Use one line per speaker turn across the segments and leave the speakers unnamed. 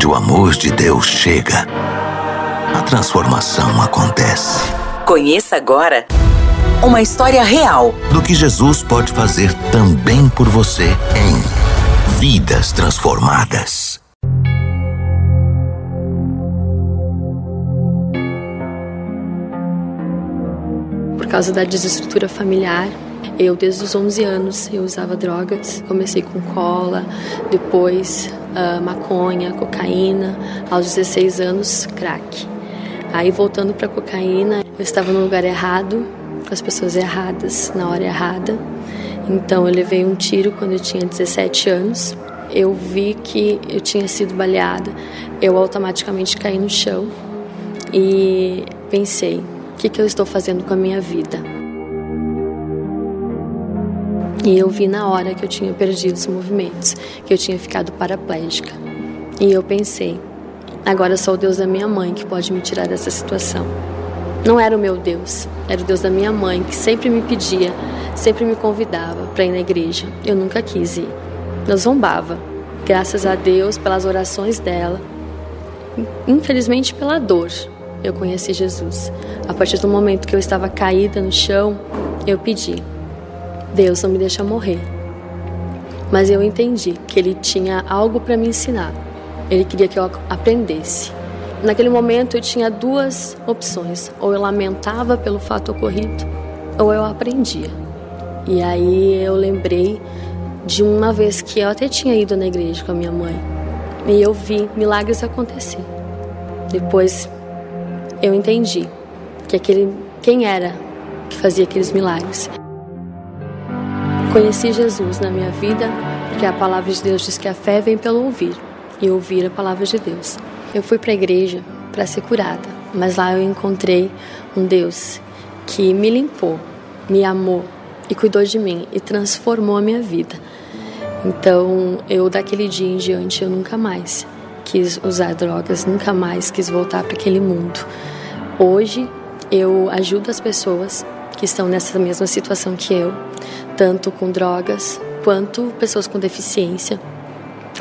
Onde o amor de Deus chega, a transformação acontece.
Conheça agora uma história real
do que Jesus pode fazer também por você em Vidas Transformadas.
Por causa da desestrutura familiar, eu, desde os 11 anos, eu usava drogas. Comecei com cola, depois uh, maconha, cocaína. Aos 16 anos, crack. Aí, voltando para cocaína, eu estava no lugar errado, com as pessoas erradas, na hora errada. Então, eu levei um tiro quando eu tinha 17 anos. Eu vi que eu tinha sido baleada. Eu automaticamente caí no chão e pensei: o que, que eu estou fazendo com a minha vida? E eu vi na hora que eu tinha perdido os movimentos, que eu tinha ficado paraplégica. E eu pensei, agora só o Deus da minha mãe que pode me tirar dessa situação. Não era o meu Deus, era o Deus da minha mãe que sempre me pedia, sempre me convidava para ir na igreja. Eu nunca quis ir. Eu zombava. Graças a Deus, pelas orações dela, infelizmente pela dor, eu conheci Jesus. A partir do momento que eu estava caída no chão, eu pedi: Deus não me deixa morrer. Mas eu entendi que Ele tinha algo para me ensinar. Ele queria que eu aprendesse. Naquele momento eu tinha duas opções: ou eu lamentava pelo fato ocorrido, ou eu aprendia. E aí eu lembrei de uma vez que eu até tinha ido na igreja com a minha mãe e eu vi milagres acontecer. Depois eu entendi que aquele quem era que fazia aqueles milagres. Conheci Jesus na minha vida porque a palavra de Deus diz que a fé vem pelo ouvir e ouvir a palavra de Deus. Eu fui para a igreja para ser curada, mas lá eu encontrei um Deus que me limpou, me amou e cuidou de mim e transformou a minha vida. Então, eu daquele dia em diante eu nunca mais quis usar drogas, nunca mais quis voltar para aquele mundo. Hoje eu ajudo as pessoas que estão nessa mesma situação que eu, tanto com drogas quanto pessoas com deficiência.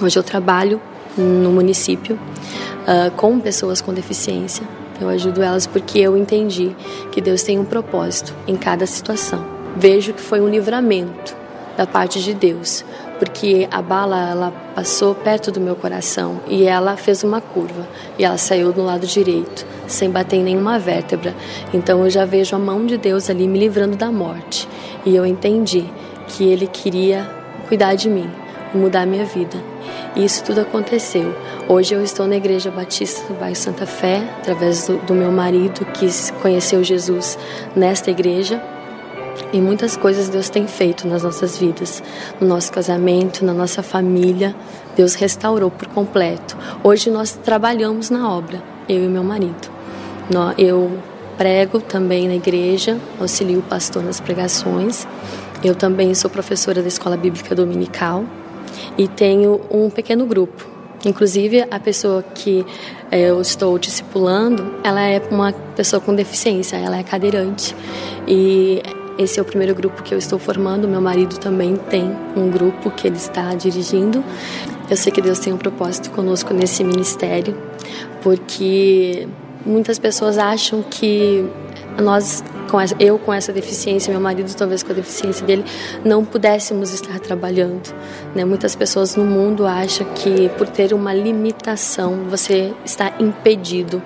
Hoje eu trabalho no município uh, com pessoas com deficiência. Eu ajudo elas porque eu entendi que Deus tem um propósito em cada situação. Vejo que foi um livramento da parte de Deus, porque a bala ela passou perto do meu coração e ela fez uma curva e ela saiu do lado direito, sem bater em nenhuma vértebra. Então eu já vejo a mão de Deus ali me livrando da morte. E eu entendi que ele queria cuidar de mim, mudar minha vida. E isso tudo aconteceu. Hoje eu estou na Igreja Batista do Bairro Santa Fé, através do, do meu marido que conheceu Jesus nesta igreja. E muitas coisas Deus tem feito nas nossas vidas, no nosso casamento, na nossa família. Deus restaurou por completo. Hoje nós trabalhamos na obra, eu e meu marido. Eu prego também na igreja, auxilio o pastor nas pregações. Eu também sou professora da Escola Bíblica Dominical e tenho um pequeno grupo. Inclusive, a pessoa que eh, eu estou discipulando, ela é uma pessoa com deficiência, ela é cadeirante. E esse é o primeiro grupo que eu estou formando. Meu marido também tem um grupo que ele está dirigindo. Eu sei que Deus tem um propósito conosco nesse ministério, porque muitas pessoas acham que nós com essa, eu com essa deficiência, meu marido talvez com a deficiência dele, não pudéssemos estar trabalhando. Né? Muitas pessoas no mundo acham que por ter uma limitação você está impedido,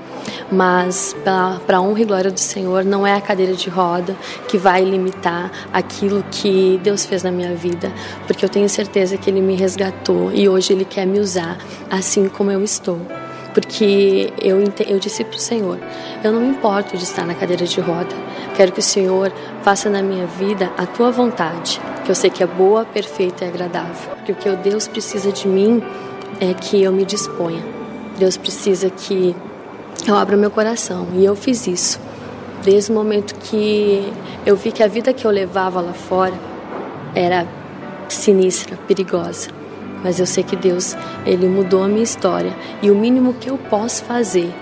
mas para a honra e glória do Senhor, não é a cadeira de roda que vai limitar aquilo que Deus fez na minha vida, porque eu tenho certeza que Ele me resgatou e hoje Ele quer me usar assim como eu estou porque eu, eu disse para o Senhor: eu não me importo de estar na cadeira de roda, quero que o Senhor faça na minha vida a tua vontade, que eu sei que é boa, perfeita e agradável. Porque o que Deus precisa de mim é que eu me disponha. Deus precisa que eu abra meu coração e eu fiz isso. Desde o momento que eu vi que a vida que eu levava lá fora era sinistra, perigosa mas eu sei que Deus, ele mudou a minha história e o mínimo que eu posso fazer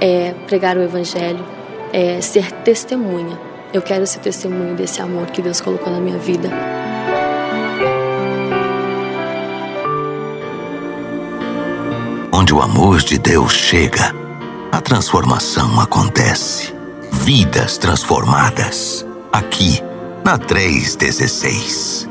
é pregar o evangelho, é ser testemunha. Eu quero ser testemunha desse amor que Deus colocou na minha vida.
Onde o amor de Deus chega, a transformação acontece. Vidas transformadas. Aqui, na 316.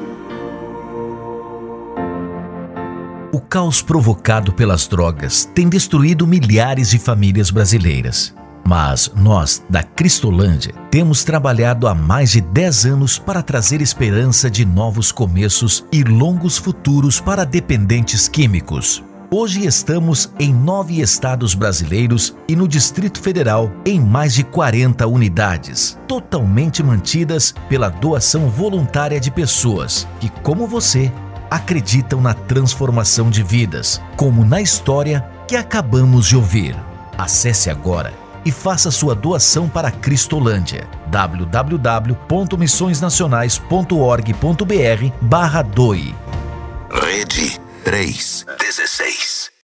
O caos provocado pelas drogas tem destruído milhares de famílias brasileiras. Mas nós, da Cristolândia, temos trabalhado há mais de 10 anos para trazer esperança de novos começos e longos futuros para dependentes químicos. Hoje estamos em nove estados brasileiros e no Distrito Federal em mais de 40 unidades, totalmente mantidas pela doação voluntária de pessoas que, como você, acreditam na transformação de vidas, como na história que acabamos de ouvir. Acesse agora e faça sua doação para a Cristolândia. www.missõesnacionais.org.br barra doe.
Rede 316